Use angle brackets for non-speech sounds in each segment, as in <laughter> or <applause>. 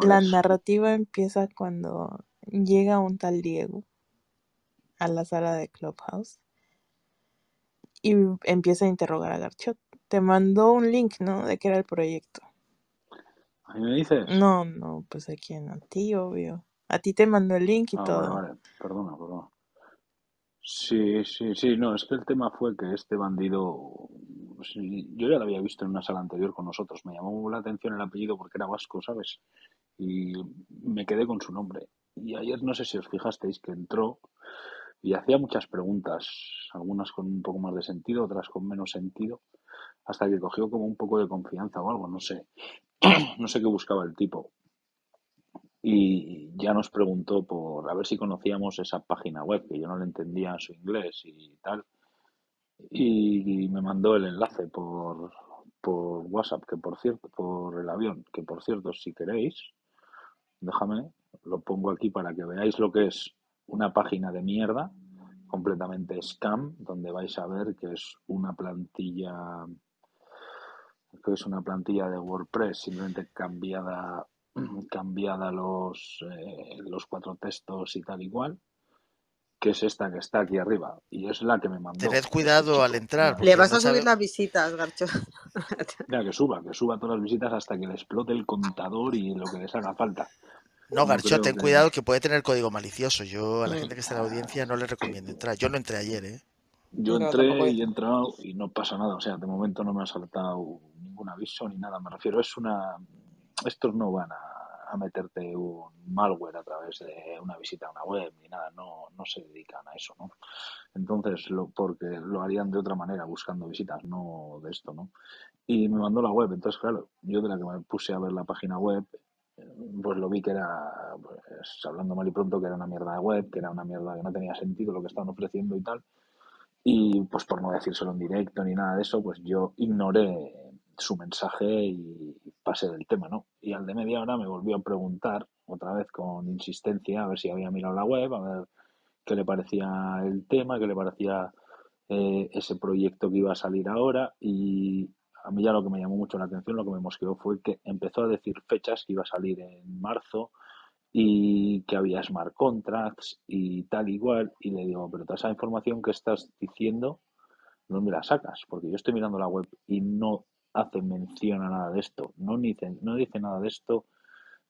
La narrativa empieza cuando llega un tal Diego a la sala de Clubhouse y empieza a interrogar a Garchot. Te mandó un link, ¿no? De qué era el proyecto. ¿A mí me dices? No, no, pues a quién, a ti, obvio. A ti te mandó el link y Ah, todo. vale, vale. Perdona, perdona. Sí, sí, sí, no, es que el tema fue que este bandido, sí, yo ya lo había visto en una sala anterior con nosotros, me llamó la atención el apellido porque era vasco, ¿sabes? Y me quedé con su nombre. Y ayer no sé si os fijasteis que entró y hacía muchas preguntas, algunas con un poco más de sentido, otras con menos sentido, hasta que cogió como un poco de confianza o algo, no sé, <clears throat> no sé qué buscaba el tipo. Y ya nos preguntó por a ver si conocíamos esa página web, que yo no le entendía su inglés y tal. Y me mandó el enlace por, por WhatsApp, que por cierto, por el avión, que por cierto, si queréis, déjame, lo pongo aquí para que veáis lo que es una página de mierda, completamente scam, donde vais a ver que es una plantilla, que es una plantilla de WordPress, simplemente cambiada, <clears throat> cambiada los, eh, los cuatro textos y tal igual, que es esta que está aquí arriba, y es la que me mandó. Tened cuidado al entrar. Le vas no a subir sabe- las visitas, Garcho. <laughs> mira, que suba, que suba todas las visitas hasta que le explote el contador y lo que les haga falta. No, No Garcho, ten que- cuidado que puede tener código malicioso. Yo a la Mm. gente que está en la audiencia no le recomiendo entrar. Yo no entré ayer, ¿eh? Yo entré y he entrado y no pasa nada. O sea, de momento no me ha saltado ningún aviso ni nada. Me refiero, es una. Estos no van a, a meterte un malware a través de una visita a una web ni nada. No, no se dedican a eso, ¿no? Entonces, lo, porque lo harían de otra manera, buscando visitas, no de esto, ¿no? Y me mandó la web. Entonces, claro, yo de la que me puse a ver la página web, pues lo vi que era, pues, hablando mal y pronto, que era una mierda de web, que era una mierda que no tenía sentido lo que estaban ofreciendo y tal. Y pues por no decírselo en directo ni nada de eso, pues yo ignoré su mensaje y pasé del tema, ¿no? Y al de media hora me volvió a preguntar, otra vez con insistencia, a ver si había mirado la web, a ver qué le parecía el tema, qué le parecía eh, ese proyecto que iba a salir ahora. Y a mí ya lo que me llamó mucho la atención, lo que me mosqueó fue que empezó a decir fechas que iba a salir en marzo y que había smart contracts y tal igual y le digo pero toda esa información que estás diciendo ¿dónde la sacas? porque yo estoy mirando la web y no hace mención a nada de esto no dice, no dice nada de esto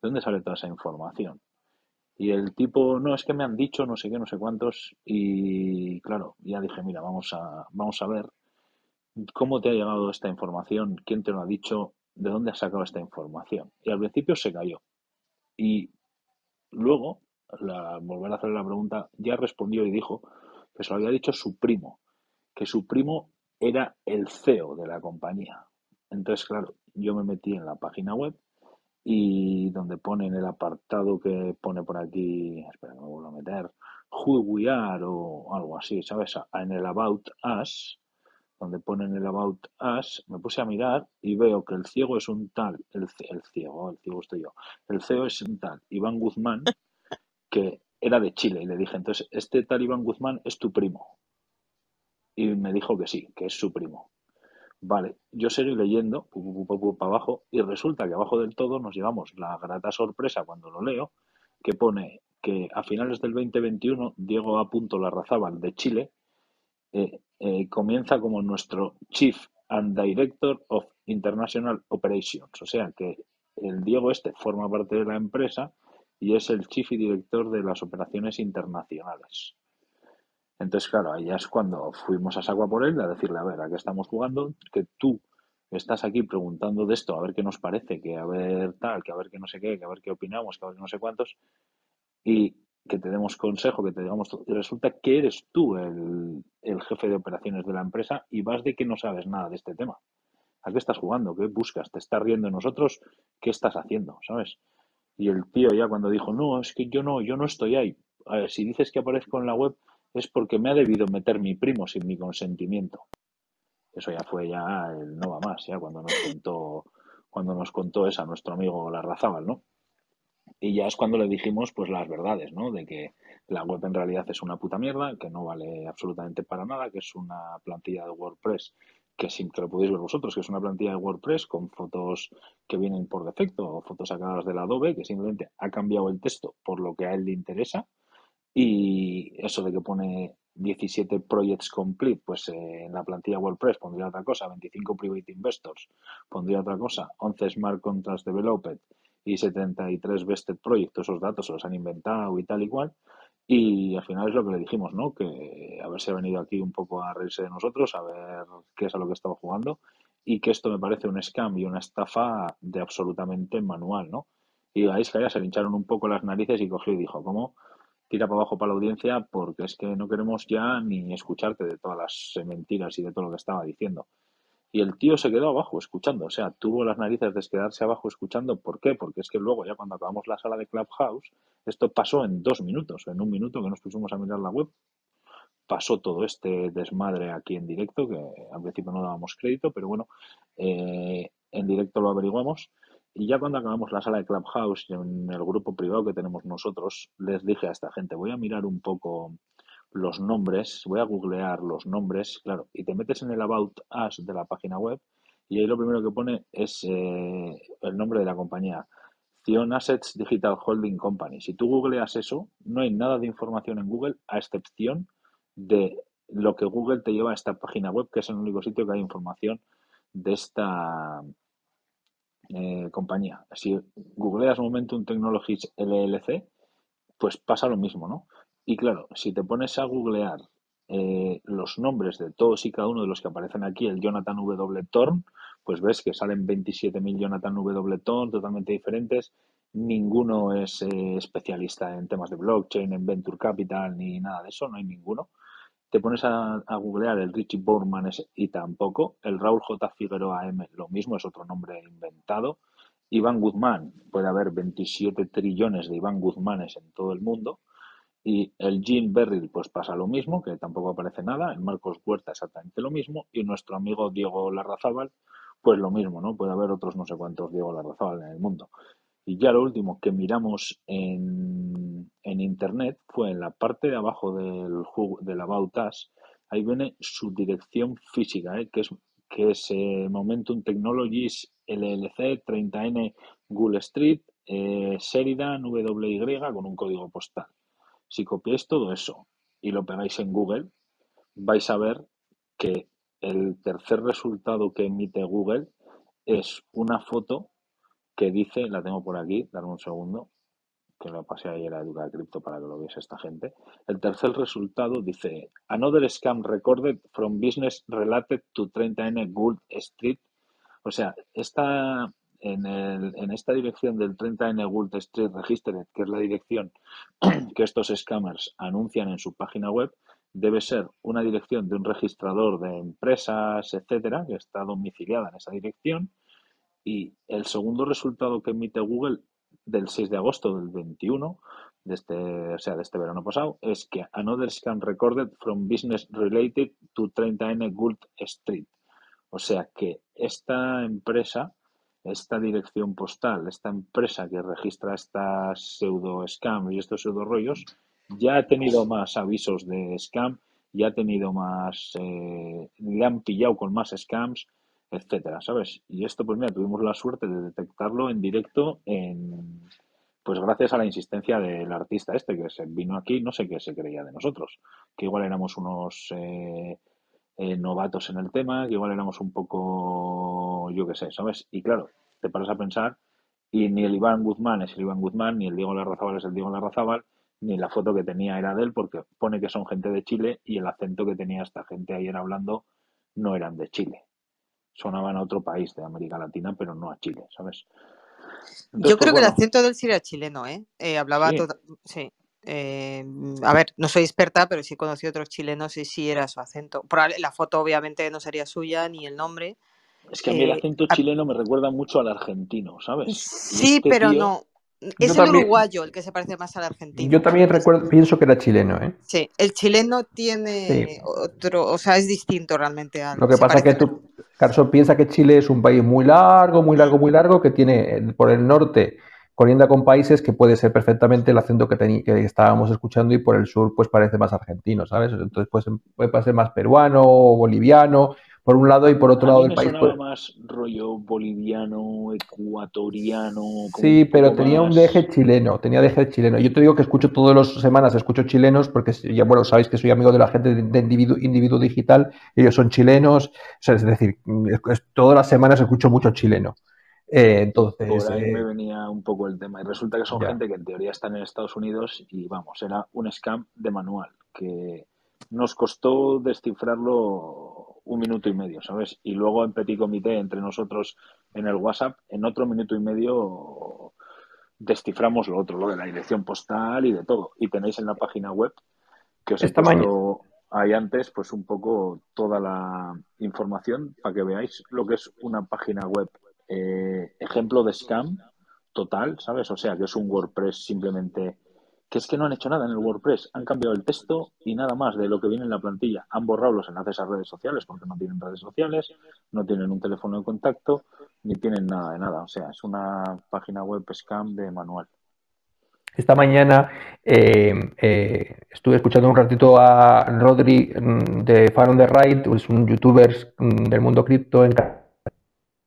¿de dónde sale toda esa información? y el tipo no es que me han dicho no sé qué no sé cuántos y claro ya dije mira vamos a vamos a ver cómo te ha llegado esta información quién te lo ha dicho de dónde has sacado esta información y al principio se cayó y Luego, la, volver a hacer la pregunta, ya respondió y dijo que se lo había dicho su primo, que su primo era el CEO de la compañía. Entonces, claro, yo me metí en la página web y donde pone en el apartado que pone por aquí, espera me vuelvo a meter, Who We Are o algo así, ¿sabes? En el About Us, donde pone en el About Us, me puse a mirar y veo que el ciego es un tal, el, el ciego, el ciego estoy yo, el CEO es un tal Iván Guzmán, <laughs> que era de Chile, y le dije, entonces, este tal Iván Guzmán es tu primo. Y me dijo que sí, que es su primo. Vale, yo seguí leyendo, para abajo, y resulta que abajo del todo nos llevamos la grata sorpresa cuando lo leo, que pone que a finales del 2021 Diego A. Larrazábal de Chile eh, eh, comienza como nuestro Chief and Director of International Operations. O sea que el Diego este forma parte de la empresa y es el Chief y Director de las operaciones internacionales. Entonces, claro, ahí es cuando fuimos a saco a por él a decirle, a ver, ¿a qué estamos jugando? Que tú estás aquí preguntando de esto, a ver qué nos parece, que a ver tal, que a ver qué no sé qué, que a ver qué opinamos, que a ver no sé cuántos, y que te demos consejo, que te digamos resulta que eres tú el, jefe de operaciones de la empresa y vas de que no sabes nada de este tema. ¿A qué estás jugando? ¿Qué buscas? ¿Te estás riendo de nosotros? ¿Qué estás haciendo? ¿Sabes? Y el tío ya cuando dijo, no, es que yo no, yo no estoy ahí. Si dices que aparezco en la web es porque me ha debido meter mi primo sin mi consentimiento. Eso ya fue ya el no va más, ya cuando nos contó, cuando nos contó esa nuestro amigo Larrazábal, ¿no? Y ya es cuando le dijimos pues las verdades, ¿no? De que la web en realidad es una puta mierda, que no vale absolutamente para nada, que es una plantilla de WordPress que sin que lo podéis ver vosotros, que es una plantilla de WordPress con fotos que vienen por defecto o fotos sacadas del Adobe, que simplemente ha cambiado el texto por lo que a él le interesa. Y eso de que pone 17 projects complete, pues eh, en la plantilla WordPress pondría otra cosa, 25 private investors pondría otra cosa, 11 smart contracts developed y 73 vested projects, esos datos se los han inventado y tal y cual. Y al final es lo que le dijimos, ¿no? Que haberse ha venido aquí un poco a reírse de nosotros, a ver qué es a lo que estaba jugando y que esto me parece un scam y una estafa de absolutamente manual, ¿no? Y ahí que se le hincharon un poco las narices y cogió y dijo, ¿cómo? Tira para abajo para la audiencia porque es que no queremos ya ni escucharte de todas las mentiras y de todo lo que estaba diciendo. Y el tío se quedó abajo escuchando, o sea, tuvo las narices de quedarse abajo escuchando. ¿Por qué? Porque es que luego, ya cuando acabamos la sala de Clubhouse, esto pasó en dos minutos, en un minuto que nos pusimos a mirar la web, pasó todo este desmadre aquí en directo, que al principio no dábamos crédito, pero bueno, eh, en directo lo averiguamos. Y ya cuando acabamos la sala de Clubhouse, en el grupo privado que tenemos nosotros, les dije a esta gente, voy a mirar un poco los nombres, voy a googlear los nombres, claro, y te metes en el About Us de la página web y ahí lo primero que pone es eh, el nombre de la compañía, Cion Assets Digital Holding Company. Si tú googleas eso, no hay nada de información en Google a excepción de lo que Google te lleva a esta página web, que es el único sitio que hay información de esta eh, compañía. Si googleas Momentum Technologies LLC, pues pasa lo mismo, ¿no? Y claro, si te pones a googlear eh, los nombres de todos y cada uno de los que aparecen aquí, el Jonathan W. Thorn, pues ves que salen 27.000 Jonathan W. Thorn totalmente diferentes. Ninguno es eh, especialista en temas de blockchain, en venture capital, ni nada de eso, no hay ninguno. Te pones a, googlear el Richie Borman y tampoco. El Raúl J. Figueroa M, lo mismo, es otro nombre inventado. Iván Guzmán, puede haber 27 trillones de Iván Guzmanes en todo el mundo. Y el Jean Berryl, pues pasa lo mismo, que tampoco aparece nada. El Marcos Huerta, exactamente lo mismo. Y nuestro amigo Diego Larrazábal, pues lo mismo, ¿no? Puede haber otros no sé cuántos Diego Larrazábal en el mundo. Y ya lo último que miramos en, en Internet fue en la parte de abajo del, de la Bautas, ahí viene su dirección física, ¿eh? que es, que es eh, Momentum Technologies LLC 30N Gull Street, eh, Sheridan WY con un código postal. Si copiáis todo eso y lo pegáis en Google, vais a ver que el tercer resultado que emite Google es una foto que dice, la tengo por aquí, darme un segundo, que lo pasé ayer a Educa Cripto para que lo viese esta gente. El tercer resultado dice, Another scam recorded from business related to 30N Gould Street. O sea, esta en, el, en esta dirección del 30N Gould Street Registered, que es la dirección <clears throat> que estos scammers anuncian en su página web, debe ser una dirección de un registrador de empresas, etcétera, que está domiciliada en esa dirección. Y el segundo resultado que emite Google del 6 de agosto del 21, de este, o sea, de este verano pasado, es que another scam recorded from business related to 30N Gould Street. O sea que esta empresa esta dirección postal, esta empresa que registra estas pseudo scams y estos pseudo rollos, ya ha tenido más avisos de scam, ya ha tenido más, eh, le han pillado con más scams, etcétera, ¿sabes? Y esto, pues mira, tuvimos la suerte de detectarlo en directo en, pues gracias a la insistencia del artista este que se vino aquí, no sé qué se creía de nosotros, que igual éramos unos eh, eh, novatos en el tema, que igual éramos un poco, yo qué sé, ¿sabes? Y claro, te paras a pensar y ni el Iván Guzmán es el Iván Guzmán, ni el Diego Larrazábal es el Diego Larrazábal, ni la foto que tenía era de él, porque pone que son gente de Chile y el acento que tenía esta gente ayer hablando no eran de Chile. Sonaban a otro país de América Latina, pero no a Chile, ¿sabes? Yo creo pues que el acento de él sí era chileno, ¿eh? eh hablaba sí. sí. Eh, a ver, no soy experta, pero sí conocí a otros chilenos y sí era su acento. La foto obviamente no sería suya ni el nombre. Es que a mí el eh, acento chileno me recuerda mucho al argentino, ¿sabes? Sí, este pero no. Es el uruguayo el que se parece más al argentino. Yo también recuerdo, pienso que era chileno, ¿eh? Sí, el chileno tiene otro, o sea, es distinto realmente a. Lo que pasa es que tú, Carso, piensa que Chile es un país muy largo, muy largo, muy largo, que tiene eh, por el norte corriendo con países que puede ser perfectamente el acento que, que estábamos escuchando y por el sur pues parece más argentino, ¿sabes? Entonces pues, puede ser más peruano o boliviano, por un lado y por otro lado del país. Pues... más rollo boliviano, ecuatoriano. Sí, pero tenía un deje chileno, tenía deje chileno. Yo te digo que escucho todas las semanas, escucho chilenos, porque ya bueno, sabéis que soy amigo de la gente de individuo, individuo digital, ellos son chilenos, es decir, todas las semanas escucho mucho chileno. Eh, entonces, Por ahí eh, me venía un poco el tema. Y resulta que son gente que en teoría están en Estados Unidos y vamos, era un scam de manual que nos costó descifrarlo un minuto y medio, ¿sabes? Y luego en petit comité entre nosotros en el WhatsApp, en otro minuto y medio desciframos lo otro, lo de la dirección postal y de todo. Y tenéis en la página web que os he puesto ahí antes, pues un poco toda la información para que veáis lo que es una página web eh, ejemplo de scam total, ¿sabes? O sea, que es un WordPress simplemente que es que no han hecho nada en el WordPress, han cambiado el texto y nada más de lo que viene en la plantilla. Han borrado los enlaces a redes sociales porque no tienen redes sociales, no tienen un teléfono de contacto, ni tienen nada de nada. O sea, es una página web scam de manual. Esta mañana eh, eh, estuve escuchando un ratito a Rodri mm, de Far on the Right, es un youtuber mm, del mundo cripto en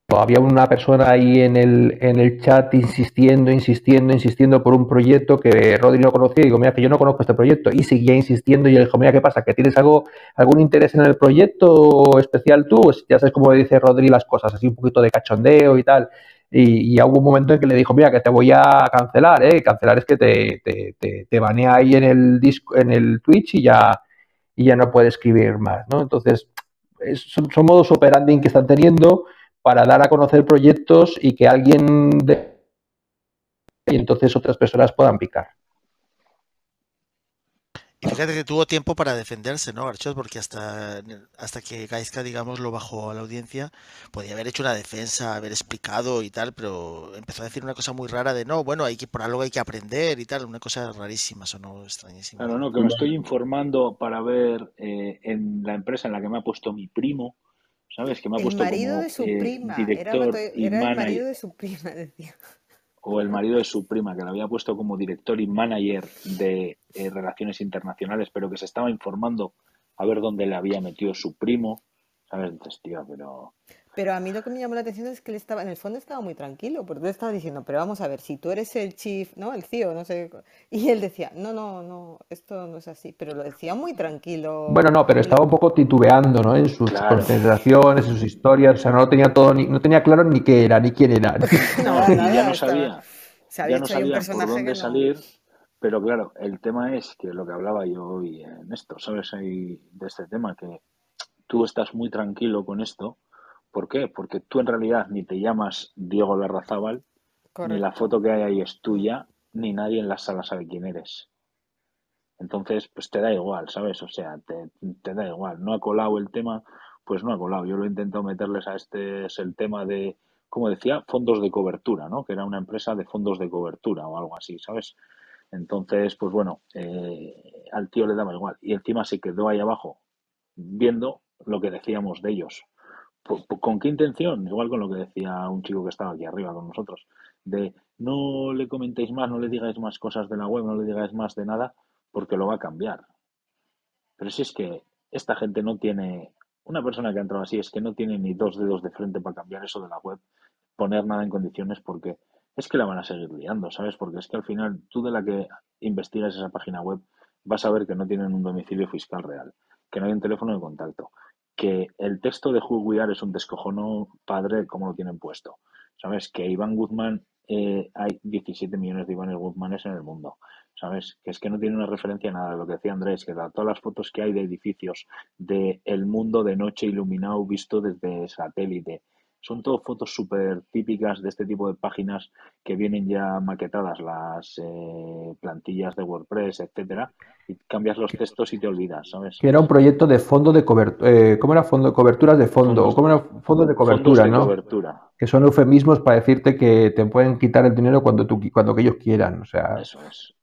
había una persona ahí en el, en el chat insistiendo, insistiendo, insistiendo por un proyecto que Rodri no conocía. Y digo, mira, que yo no conozco este proyecto. Y seguía insistiendo. Y le dijo, mira, ¿qué pasa? ¿Que tienes algo, algún interés en el proyecto especial tú? Pues ya sabes cómo dice Rodri las cosas, así un poquito de cachondeo y tal. Y, hubo un momento en que le dijo, mira, que te voy a cancelar, ¿eh? Cancelar es que te, te, te, banea ahí en el, disco, en el Twitch y ya, y ya no puede escribir más, ¿no? Entonces, son, son modos operandi que están teniendo para dar a conocer proyectos y que alguien de... y entonces otras personas puedan picar. Y fíjate que tuvo tiempo para defenderse, ¿no, Archot? Porque hasta, hasta que Gaiska, digamos, lo bajó a la audiencia, podía haber hecho una defensa, haber explicado y tal, pero empezó a decir una cosa muy rara de no, bueno, hay que por algo hay que aprender y tal, una cosa rarísima, sonó extrañísima. Claro, no, que me estoy informando para ver eh, en la empresa en la que me ha puesto mi primo, ¿sabes? Que me ha puesto el marido de su eh, prima. director era, y era el marido manager, de su prima, <laughs> decía. o el marido de su prima, que lo había puesto como director y manager de eh, relaciones internacionales, pero que se estaba informando a ver dónde le había metido su primo, ¿sabes? Entonces, tío, pero... Pero a mí lo que me llamó la atención es que él estaba, en el fondo estaba muy tranquilo, porque él estaba diciendo, pero vamos a ver, si tú eres el chief, ¿no? El CEO, no sé. Y él decía, no, no, no, esto no es así, pero lo decía muy tranquilo. Bueno, no, pero estaba un poco titubeando, ¿no? En sus Claro. concentraciones, en sus historias, o sea, no lo tenía todo, ni, no tenía claro ni qué era, ni quién era. <laughs> <laughs> Y nada, ya no sabía, se había ya no hecho ahí un sabía por personaje dónde que no- salir, pero claro, el tema es que lo que hablaba yo hoy en esto, ¿sabes? Ahí de este tema, que tú estás muy tranquilo con esto. ¿Por qué? Porque tú en realidad ni te llamas Diego Larrazábal, ni la foto que hay ahí es tuya, ni nadie en la sala sabe quién eres. Entonces, pues te da igual, ¿sabes? O sea, te, te da igual. No ha colado el tema, pues no ha colado. Yo lo he intentado meterles a este, es el tema de, como decía, fondos de cobertura, ¿no? Que era una empresa de fondos de cobertura o algo así, ¿sabes? Entonces, pues bueno, eh, al tío le daba igual. Y encima se quedó ahí abajo viendo lo que decíamos de ellos. ¿Por- por- ¿Con qué intención? Igual con lo que decía un chico que estaba aquí arriba con nosotros, de no le comentéis más, no le digáis más cosas de la web, no le digáis más de nada, porque lo va a cambiar. Pero si es que esta gente no tiene, una persona que ha entrado así es que no tiene ni dos dedos de frente para cambiar eso de la web, poner nada en condiciones, porque es que la van a seguir liando, ¿sabes? Porque es que al final tú de la que investigas esa página web vas a ver que no tienen un domicilio fiscal real, que no hay un teléfono de contacto, que el texto de Are es un descojono padre como lo tienen puesto. ¿Sabes? Que Iván Guzmán, eh, hay 17 millones de Iván Guzmanes en el mundo. ¿Sabes? Que es que no tiene una referencia a nada de lo que decía Andrés, que da todas las fotos que hay de edificios, de el mundo de noche iluminado visto desde satélite. Son todo fotos súper típicas de este tipo de páginas que vienen ya maquetadas, las eh, plantillas de WordPress, etcétera, y cambias los textos y te olvidas, ¿sabes? Que era un proyecto de fondo de cobertura. ¿Cómo era fondo? Coberturas de fondo. Fondos- ¿Cómo era? Fondo de cobertura, de ¿no? cobertura. Que son eufemismos para decirte que te pueden quitar el dinero cuando, tú, cuando que ellos quieran. O sea, Eso es.